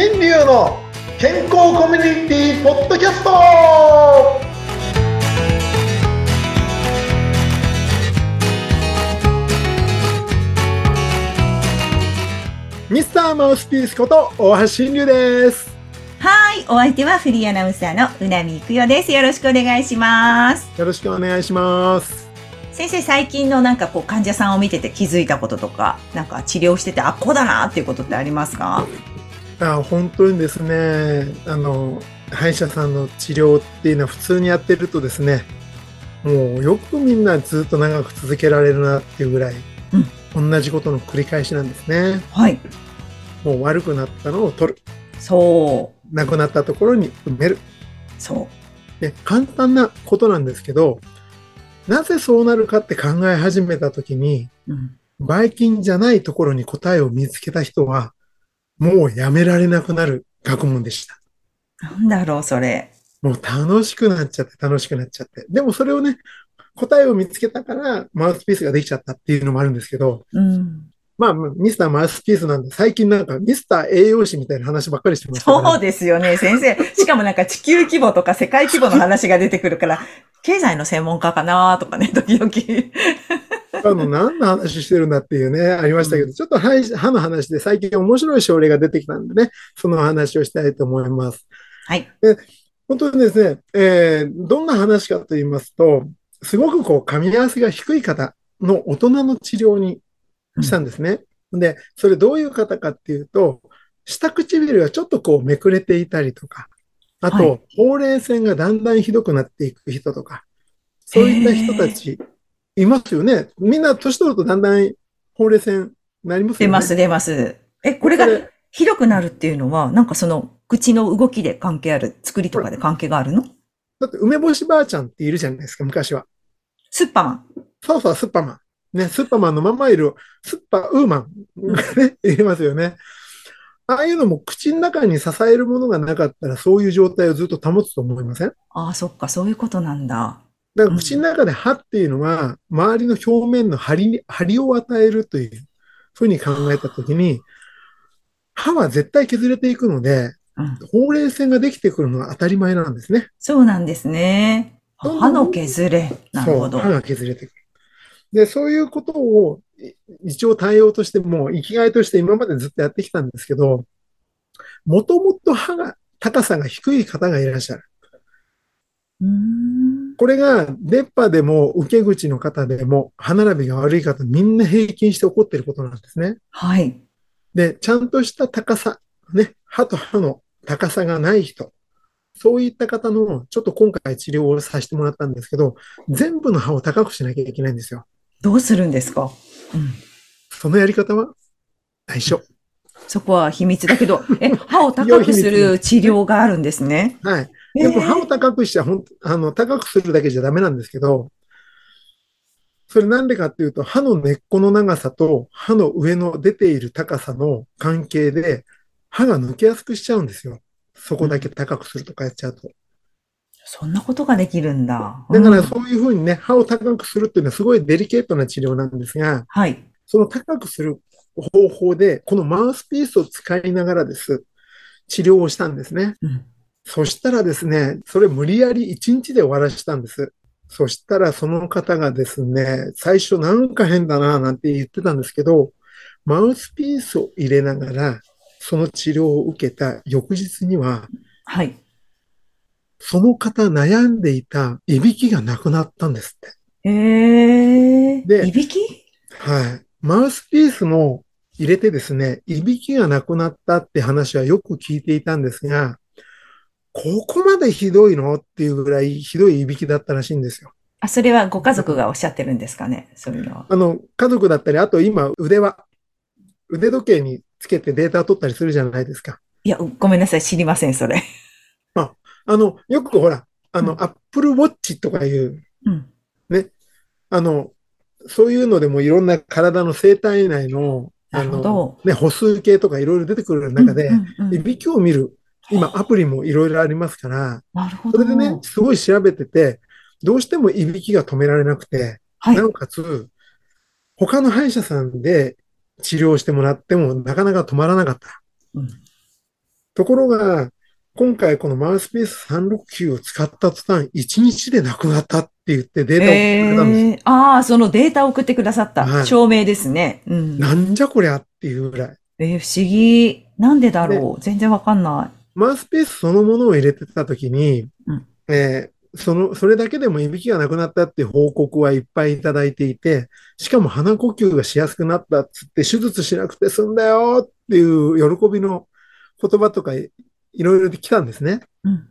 新流の健康コミュニティポッドキャストミスターマウスピースこと大橋新流ですはい、お相手はフリーアナウンサーのうなみいくよです。よろしくお願いします。よろしくお願いします先生、最近のなんかこう患者さんを見てて気づいたこととか、なんか治療してて、あ、こうだなっていうことってありますかあ本当にですねあの歯医者さんの治療っていうのは普通にやってるとですねもうよくみんなずっと長く続けられるなっていうぐらい、同じことの繰り返しなんですねはい。もう悪くなったのを取るそう。なくなったところに埋めるそで簡単なことなんですけどなぜそうなるかって考え始めた時にう。うん。ばい菌じゃないところに答えを見つけた人はもうやめられなくなる学問でしたなんだろう、それ。もう楽しくなっちゃって楽しくなっちゃって。でもそれをね、答えを見つけたからマウスピースができちゃったっていうのもあるんですけど、うん。まあ、ミスターマウスピースなんで最近なんかミスター栄養士みたいな話ばっかりしてますそうですよね、先生。しかもなんか地球規模とか世界規模の話が出てくるから、経済の専門家かなとかね、時々。あの、何の話してるんだっていうね、ありましたけど、ちょっと歯歯の話で最近面白い症例が出てきたんでね、その話をしたいと思います。はい。本当にですね、えーどんな話かと言いますと、すごくこう、噛み合わせが低い方の大人の治療にしたんですね。で、それどういう方かっていうと、下唇がちょっとこうめくれていたりとか、あと、はいほうれい線がだんだんひどくなっていく人とか、そういった人たちいますよね。みんな年取るとだんだんほうれい線なりますよね。出ます、出ます。え、これがひどくなるっていうのは、なんかその口の動きで関係ある、作りとかで関係があるの？だって梅干しばあちゃんっているじゃないですか、昔は。スッパマン。そうそう、スッパマン。ね、スッパマンのまんまいる、スッパウーマンがね、いりますよね。ああいうのも口の中に支えるものがなかったら、そういう状態をずっと保つと思いません？ああ、そっか、そういうことなんだ。だから口の中で歯っていうのは、周りの表面の張りに、張りを与えるというふうに考えたときに、歯は絶対削れていくので、うん。ほうれい線ができてくるのは当たり前なんですね。そうなんですね。歯の削れ。なるほど歯。が削れてくる。で、そういうことをい一応対応としても、生きがいとして今までずっとやってきたんですけど、もともと歯が、高さが低い方がいらっしゃる。うーん。これが出っ歯でも受け口の方でも歯並びが悪い方みんな平均して起こっていることなんですね。はい。で、ちゃんとした高さ、ね、歯と歯の高さがない人、そういった方のちょっと今回治療をさせてもらったんですけど、全部の歯を高くしなきゃいけないんですよ。どうするんですか？うん。そのやり方は？内緒。そこは秘密だけど、え、歯を高くする治療があるんですね。はい。えでも歯を高くしちゃほん、あの、高くするだけじゃダメなんですけど、それなんでかっていうと、歯の根っこの長さと歯の上の出ている高さの関係で、歯が抜けやすくしちゃうんですよ。そこだけ高くするとかやっちゃうと。そんなことができるんだ。だからうんそういうふうにね、歯を高くするっていうのはすごいデリケートな治療なんですが、はい。その高くする方法で、このマウスピースを使いながらです、治療をしたんですね。うん。そしたらですね、それ無理やり1日で終わらしたんです。そしたらその方がですね、最初なんか変だななんて言ってたんですけど、マウスピースを入れながら、その治療を受けた翌日には、はい。その方悩んでいたいびきがなくなったんですって。ええでいびき？はい。マウスピースも入れてですね、いびきがなくなったって話はよく聞いていたんですが、ここまでひどいの？っていうぐらいひどいいびきだったらしいんですよ。あ、それはご家族がおっしゃってるんですかね？そういうのは。あの、家族だったり、あと今腕輪、腕時計につけてデータを取ったりするじゃないですか。いや、ごめんなさい。知りません、それ。あの、よくほら、あの、うんアップルウォッチとかいう、うん。あの、そういうのでもいろんな体の生体内の、なあの。ね、歩数計とかいろいろ出てくる中でいびきを見る、今アプリもいろいろありますから。それでね、すごい調べてて、どうしてもいびきが止められなくて、はいな。おかつ、他の歯医者さんで治療してもらってもなかなか止まらなかった。うんところが、今回このマウスピース369を使った途端、1日でなくなったって言ってデータを送ってくれたんです。えー、ああ、そのデータを送ってくださった。はい証明ですね。うん。なんじゃこりゃっていうぐらい。えー不思議。なんでだろう全然わかんなマウスピースそのものを入れてたときに、うんえーその、それだけでもいびきがなくなったって報告はいっぱいいただいていて、しかも鼻呼吸がしやすくなったっつって、手術しなくて済んだよっていう喜びの言葉とかいいろいろで来たんですね。い。うん。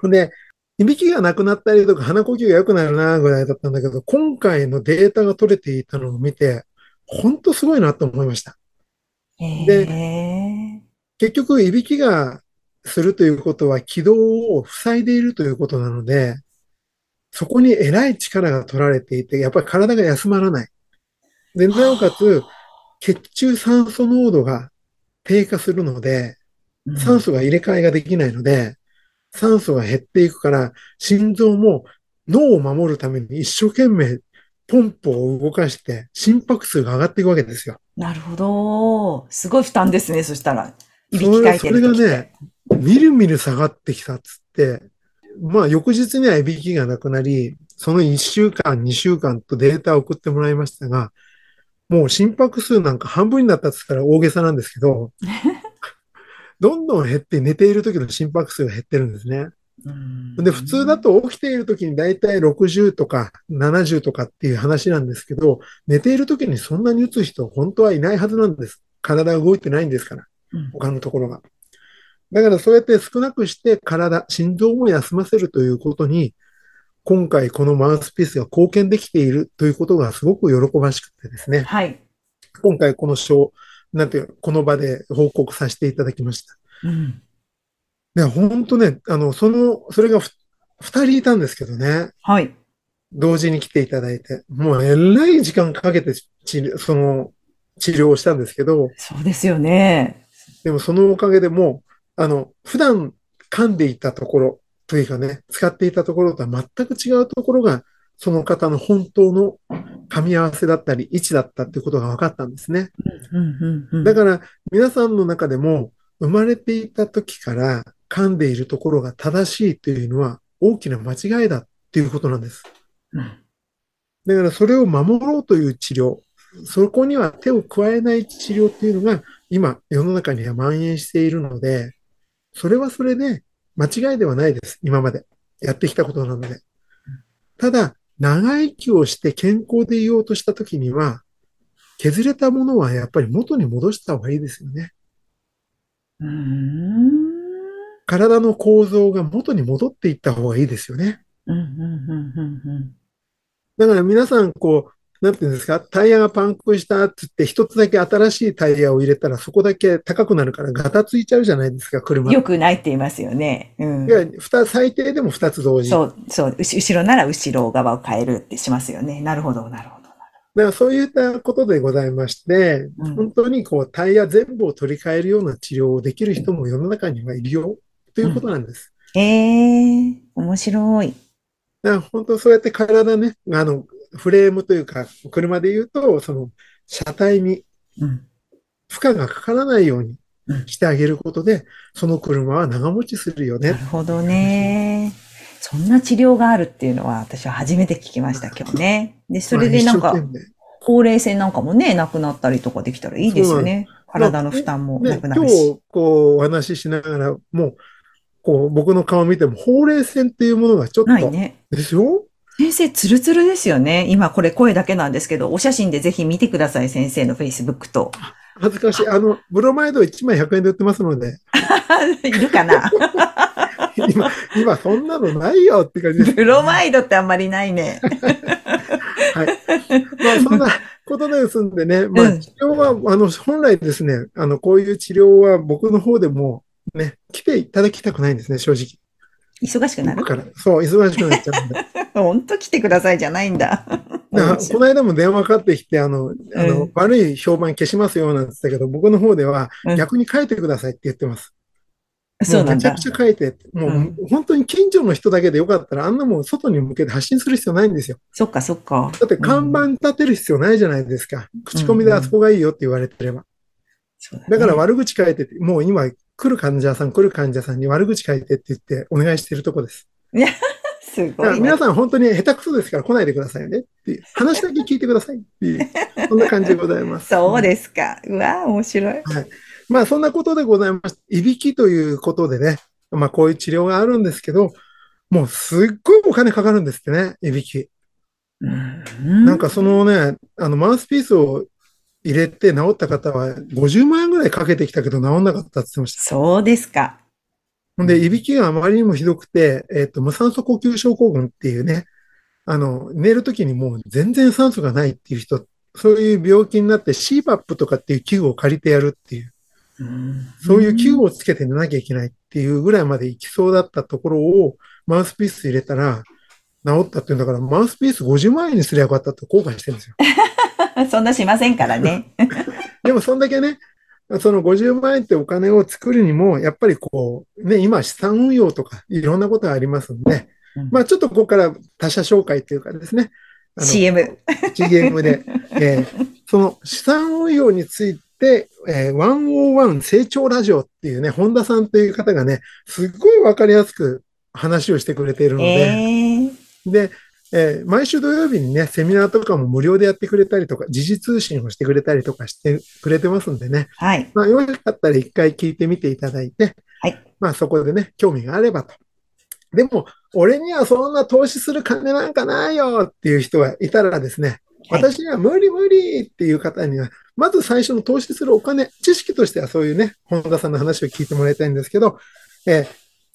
ほんで、いびきがなくなったりとか鼻呼吸が良くなるなぐらいだったんだけど、今回のデータが取れていたのを見て、本当すごいなと思いました。え結局、いびきがするということは気道を塞いでいるということなので、そこにえらい力が取られていて、やっぱり体が休まらない。で、なおかつ、血中酸素濃度が低下するので、ー酸素が入れ替えができないので、酸素が減っていくから、心臓も脳を守るために一生懸命ポンプを動かして心拍数が上がっていくわけですよ。なるほど。すごい負担ですね、そしたら。いびそきかいてれそれが。ね、みるみる下がってきたっつって、まあ翌日にはいびきがなくなり、その1週間、2週間とデータを送ってもらいましたが、もう心拍数なんか半分になったっつったら大げさなんですけど、どんどん減って寝ている時の心拍数が減ってるんですね。うんで、普通だと起きている時にだいたい60とか70とかっていう話なんですけど、寝ている時にそんなに打つ人本当はいないはずなんです。体が動いてないんですから。うん他のところが。だからそうやって少なくして体、心臓も休ませるということに、今回このマウスピースが貢献できているということがすごく喜ばしくてですね、はい。今回この賞、なんていうのこの場で報告させていただきました。うん。で、本当ね、あの、その、それがふ二人いたんですけどね、はい。同時に来ていただいて、もうえらい時間かけて治療、その、治療をしたんですけど、そうですよね。でもそのおかげでもう、あの、普段噛んでいたところというかね、使っていたところとは全く違うところが、その方の本当の噛み合わせだったり、位置だったっていうことが分かったんですね。だから、皆さんの中でも、生まれていた時から噛んでいるところが正しいというのは大きな間違いだっていうことなんです。うんだからそれを守ろうという治療、そこには手を加えない治療っていうのが今世の中には蔓延しているので、それはそれで間違いではないです。今までやってきたことなので。ただ、長生きをして健康でいようとしたときには、削れたものはやっぱり元に戻した方がいいですよね。うーん。体の構造が元に戻っていった方がいいですよね。だから皆さん、こう、なんていうんですか、タイヤがパンクしたって言って、一つだけ新しいタイヤを入れたら、そこだけ高くなるからガタついちゃうじゃないですか、車。よくないって言いますよね。うんい。や、二最低でも二つ同時。だかそう、そう、後ろなら後ろ側を変えるってしますよね。なるほど、なるほど。らそういったことでございまして、うん本当にこう、タイヤ全部を取り替えるような治療をできる人も世の中にはいるよ、ということなんです。ええ面白い。だから本当そうやって体ね、あの、フレームというか、車で言うと、その、車体にうん。負荷がかからないようにうんしてあげることで、その車は長持ちするよね。なるほどね。そんな治療があるっていうのは私は初めて聞きました、今日ね。で、それでなんか高齢性なんかもね、なくなったりとかできたらいいですよね。体の負担もなね、今くなるし。日、こう、お話ししながら、もう、こう、僕の顔見ても、ほうれい線っていうものがちょっと、ないね。でしょ？先生、ツルツルですよね。今これ声だけなんですけど、お写真でぜひ見てください、先生の Facebook と。恥ずかしい。あの、ブロマイド1枚100円で売ってますので、いるかな今、今そんなのないよって感じです。ブロマイドってあんまりないね。はい。まあ、そんなことですんでね、まあ、うん治療は、あの、本来ですね、あの、こういう治療は僕の方でも、ね、来ていただきたくないんですね、正直。忙しくなる？だから、そう、忙しくなっちゃうんで。ほんと来てくださいじゃないんだ。だ この間も電話かかってきて、あの、あの、うん悪い評判消しますよなんて言ったけど、僕の方ではうん逆に書いてくださいって言ってます。そうなんめちゃく。ちゃ書いて、もう、うん本当に近所の人だけでよかったら、あんなもん外に向けて発信する必要ないんですよ。そっかそっか。だって看板立てる必要ないじゃないですか。口コミであそこがいいよって言われてれば。だから悪口書いてて、もう今、来る患者さん、来る患者さんに悪口書いてって言ってお願いしているとこです。すごい、ね。皆さん本当に下手くそですから来ないでくださいねっていう。話だけ聞いてくださいっていう、そんな感じでございます。そうですか。うわ面白い。はい。まあそんなことでございまして、いびきということでね、まあこういう治療があるんですけど、もうすっごいお金かかるんですってね、いびき。なんかそのね、あのマウスピースを入れて治った方は50万円ぐらいかけてきたけど治んなかったって言ってました。そうですか。ほんで、いびきがあまりにもひどくて、えっ、と、無酸素呼吸症候群っていうね、あの、寝るときにもう全然酸素がないっていう人、そういう病気になって CPAP とかっていう器具を借りてやるっていう、そういう器具をつけて寝なきゃいけないっていうぐらいまで行きそうだったところをマウスピース入れたら治ったっていうんだから、マウスピース50万円にすりゃよかったって後悔してるんですよ。そんなしませんからね。でもそんだけね、その50万円ってお金を作るにも、やっぱりこう、ね、今資産運用とかいろんなことがありますんで、うん、まあちょっとここから他社紹介っていうかですね。CM。CM で、えー、その資産運用について、えー、101成長ラジオっていうね、本田さんという方がね、すっごいわかりやすく話をしてくれているので、えー、で、えー、毎週土曜日にね、セミナーとかも無料でやってくれたりとか、時事通信をしてくれたりとかしてくれてますんでね。はい。まあ、よかったら一回聞いてみていただいて、はい。まあ、そこでね、興味があればと。でも、俺にはそんな投資する金なんかないよっていう人がいたらですね、はい、私には無理無理っていう方には、まず最初の投資するお金、知識としてはそういうね、本田さんの話を聞いてもらいたいんですけど、えー、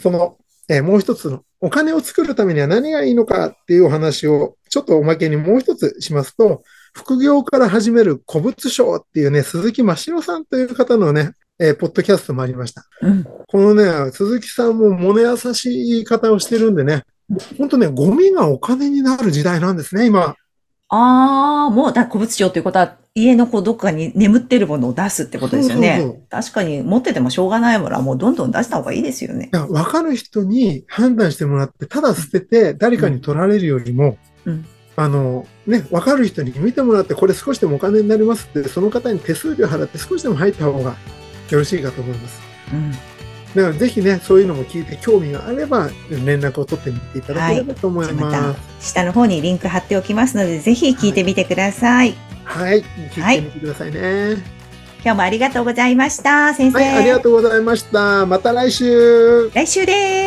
その、えー、もう一つのお金を作るためには何がいいのかっていうお話をちょっとおまけにもう一つしますと、副業から始める古物商っていうね、鈴木真城さんという方のね、えー、ポッドキャストもありました。うん、このね、鈴木さんも物優しい言い方をしてるんでね、本当ね、ゴミがお金になる時代なんですね、今。ああ、もう、だ古物商ということは、家のこうどっかに眠ってるものを出すってことですよね。そうそうそう確かに持っててもしょうがないものはもうどんどん出した方がいいですよね。わかる人に判断してもらって、ただ捨てて誰かに取られるよりも、うん、あの、ね、わかる人に見てもらって、これ少しでもお金になりますって、その方に手数料払って少しでも入った方がよろしいかと思います。うん。だからぜひね、そういうのも聞いて興味があれば、連絡を取ってみていただければと思いじゃあまます。た下の方にリンク貼っておきますので、ぜひ聞いてみてください。はい、聞いてみてくださいね。今日もありがとうございました、先生。はい、ありがとうございました。また来週。来週です。